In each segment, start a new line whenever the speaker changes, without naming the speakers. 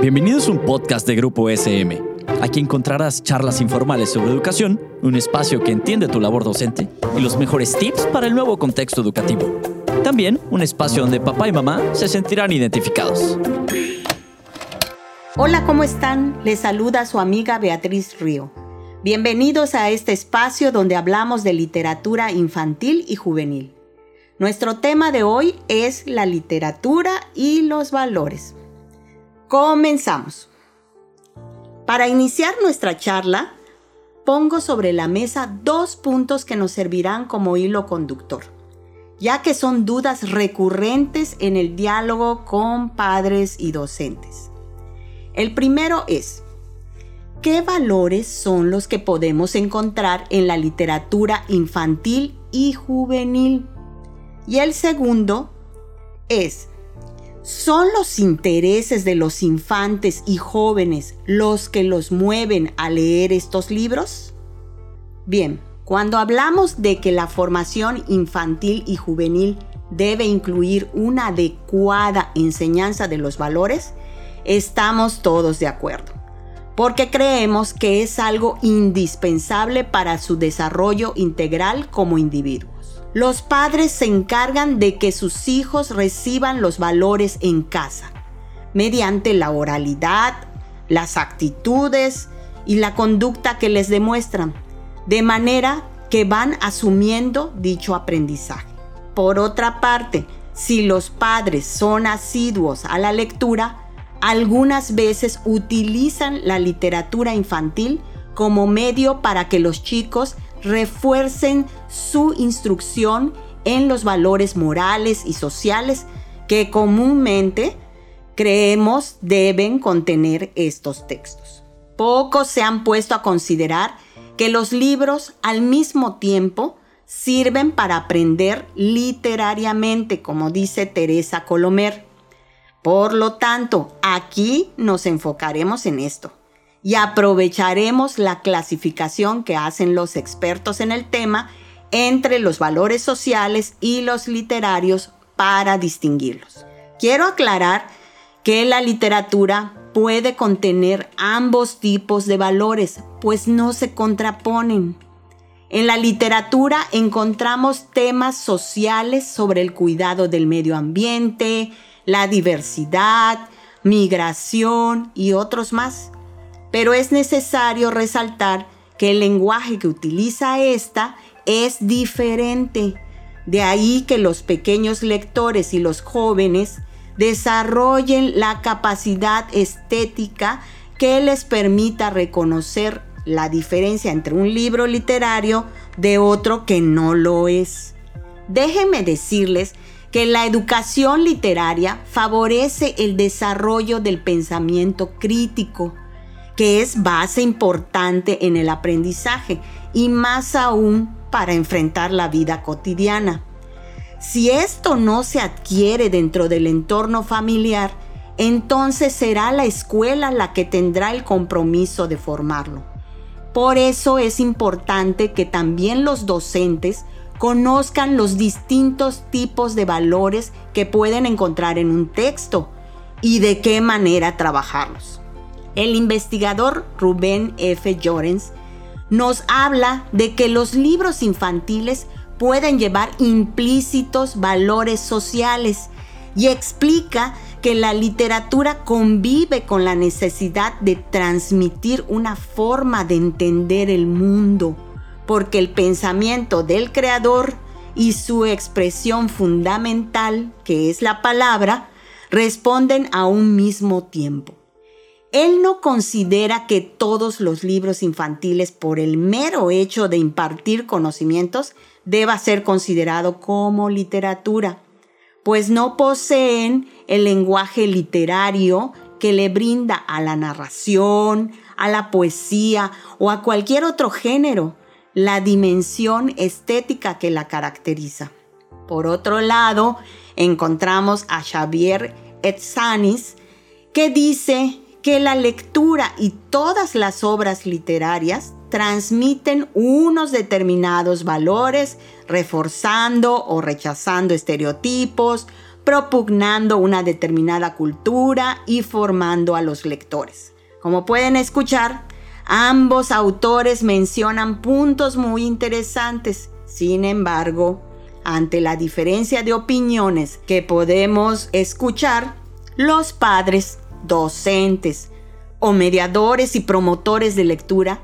Bienvenidos a un podcast de Grupo SM. Aquí encontrarás charlas informales sobre educación, un espacio que entiende tu labor docente y los mejores tips para el nuevo contexto educativo. También un espacio donde papá y mamá se sentirán identificados.
Hola, ¿cómo están? Les saluda su amiga Beatriz Río. Bienvenidos a este espacio donde hablamos de literatura infantil y juvenil. Nuestro tema de hoy es la literatura y los valores. Comenzamos. Para iniciar nuestra charla, pongo sobre la mesa dos puntos que nos servirán como hilo conductor, ya que son dudas recurrentes en el diálogo con padres y docentes. El primero es, ¿qué valores son los que podemos encontrar en la literatura infantil y juvenil? Y el segundo es, ¿Son los intereses de los infantes y jóvenes los que los mueven a leer estos libros? Bien, cuando hablamos de que la formación infantil y juvenil debe incluir una adecuada enseñanza de los valores, estamos todos de acuerdo, porque creemos que es algo indispensable para su desarrollo integral como individuo. Los padres se encargan de que sus hijos reciban los valores en casa, mediante la oralidad, las actitudes y la conducta que les demuestran, de manera que van asumiendo dicho aprendizaje. Por otra parte, si los padres son asiduos a la lectura, algunas veces utilizan la literatura infantil como medio para que los chicos refuercen su instrucción en los valores morales y sociales que comúnmente creemos deben contener estos textos. Pocos se han puesto a considerar que los libros al mismo tiempo sirven para aprender literariamente, como dice Teresa Colomer. Por lo tanto, aquí nos enfocaremos en esto y aprovecharemos la clasificación que hacen los expertos en el tema entre los valores sociales y los literarios para distinguirlos. Quiero aclarar que la literatura puede contener ambos tipos de valores, pues no se contraponen. En la literatura encontramos temas sociales sobre el cuidado del medio ambiente, la diversidad, migración y otros más pero es necesario resaltar que el lenguaje que utiliza esta es diferente. De ahí que los pequeños lectores y los jóvenes desarrollen la capacidad estética que les permita reconocer la diferencia entre un libro literario de otro que no lo es. Déjenme decirles que la educación literaria favorece el desarrollo del pensamiento crítico, que es base importante en el aprendizaje y más aún para enfrentar la vida cotidiana. Si esto no se adquiere dentro del entorno familiar, entonces será la escuela la que tendrá el compromiso de formarlo. Por eso es importante que también los docentes conozcan los distintos tipos de valores que pueden encontrar en un texto y de qué manera trabajarlos. El investigador Rubén F. Llorens nos habla de que los libros infantiles pueden llevar implícitos valores sociales y explica que la literatura convive con la necesidad de transmitir una forma de entender el mundo, porque el pensamiento del creador y su expresión fundamental, que es la palabra, responden a un mismo tiempo. Él no considera que todos los libros infantiles, por el mero hecho de impartir conocimientos, deba ser considerado como literatura, pues no poseen el lenguaje literario que le brinda a la narración, a la poesía o a cualquier otro género la dimensión estética que la caracteriza. Por otro lado, encontramos a Xavier Etzanis, que dice que la lectura y todas las obras literarias transmiten unos determinados valores, reforzando o rechazando estereotipos, propugnando una determinada cultura y formando a los lectores. Como pueden escuchar, ambos autores mencionan puntos muy interesantes. Sin embargo, ante la diferencia de opiniones que podemos escuchar, los padres, docentes o mediadores y promotores de lectura,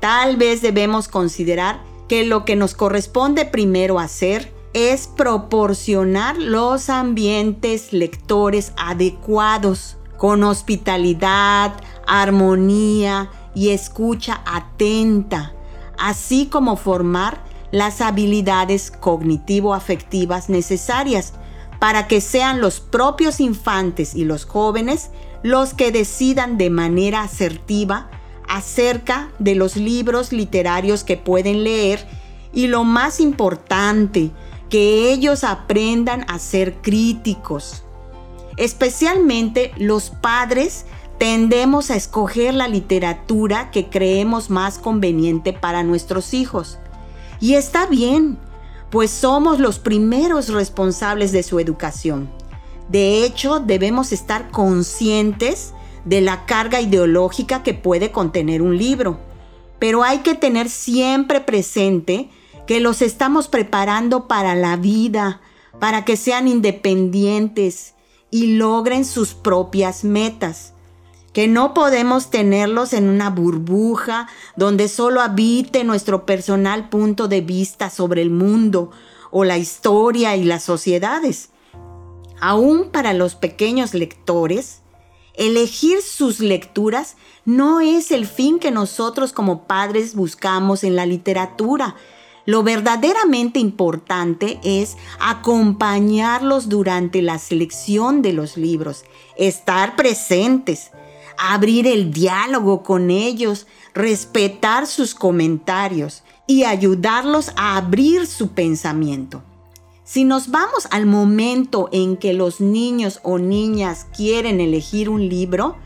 tal vez debemos considerar que lo que nos corresponde primero hacer es proporcionar los ambientes lectores adecuados, con hospitalidad, armonía y escucha atenta, así como formar las habilidades cognitivo-afectivas necesarias para que sean los propios infantes y los jóvenes los que decidan de manera asertiva acerca de los libros literarios que pueden leer y lo más importante, que ellos aprendan a ser críticos. Especialmente los padres tendemos a escoger la literatura que creemos más conveniente para nuestros hijos. Y está bien, pues somos los primeros responsables de su educación. De hecho, debemos estar conscientes de la carga ideológica que puede contener un libro. Pero hay que tener siempre presente que los estamos preparando para la vida, para que sean independientes y logren sus propias metas. Que no podemos tenerlos en una burbuja donde solo habite nuestro personal punto de vista sobre el mundo o la historia y las sociedades. Aún para los pequeños lectores, elegir sus lecturas no es el fin que nosotros como padres buscamos en la literatura, lo verdaderamente importante es acompañarlos durante la selección de los libros, estar presentes, abrir el diálogo con ellos, respetar sus comentarios y ayudarlos a abrir su pensamiento. Si nos vamos al momento en que los niños o niñas quieren elegir un libro,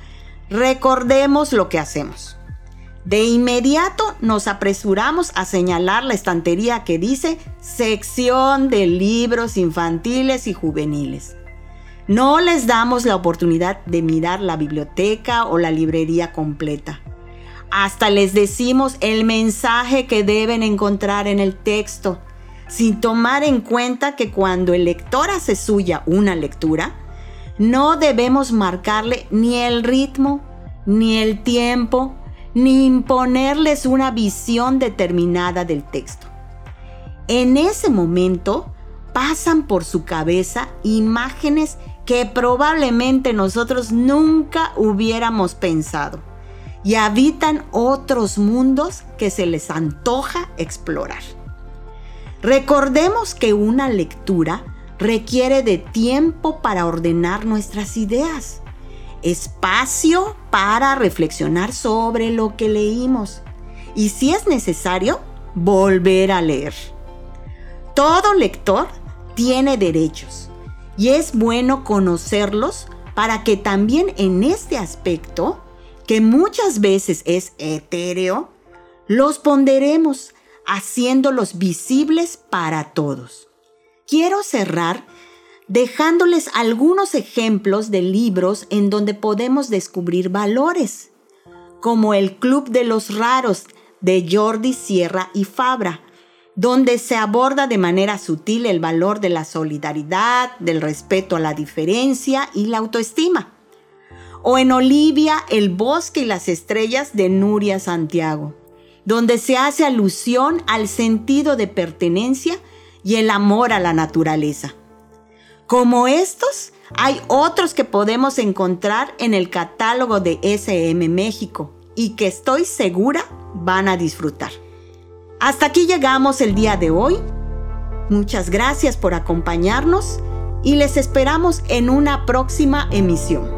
recordemos lo que hacemos. De inmediato nos apresuramos a señalar la estantería que dice sección de libros infantiles y juveniles. No les damos la oportunidad de mirar la biblioteca o la librería completa. Hasta les decimos el mensaje que deben encontrar en el texto, sin tomar en cuenta que cuando el lector hace suya una lectura, no debemos marcarle ni el ritmo, ni el tiempo, ni imponerles una visión determinada del texto. En ese momento pasan por su cabeza imágenes que probablemente nosotros nunca hubiéramos pensado y habitan otros mundos que se les antoja explorar. Recordemos que una lectura requiere de tiempo para ordenar nuestras ideas espacio para reflexionar sobre lo que leímos y si es necesario, volver a leer. Todo lector tiene derechos y es bueno conocerlos para que también en este aspecto, que muchas veces es etéreo, los ponderemos haciéndolos visibles para todos. Quiero cerrar dejándoles algunos ejemplos de libros en donde podemos descubrir valores, como El Club de los Raros de Jordi Sierra y Fabra, donde se aborda de manera sutil el valor de la solidaridad, del respeto a la diferencia y la autoestima. O en Olivia, El Bosque y las Estrellas de Nuria Santiago, donde se hace alusión al sentido de pertenencia y el amor a la naturaleza. Como estos, hay otros que podemos encontrar en el catálogo de SM México y que estoy segura van a disfrutar. Hasta aquí llegamos el día de hoy. Muchas gracias por acompañarnos y les esperamos en una próxima emisión.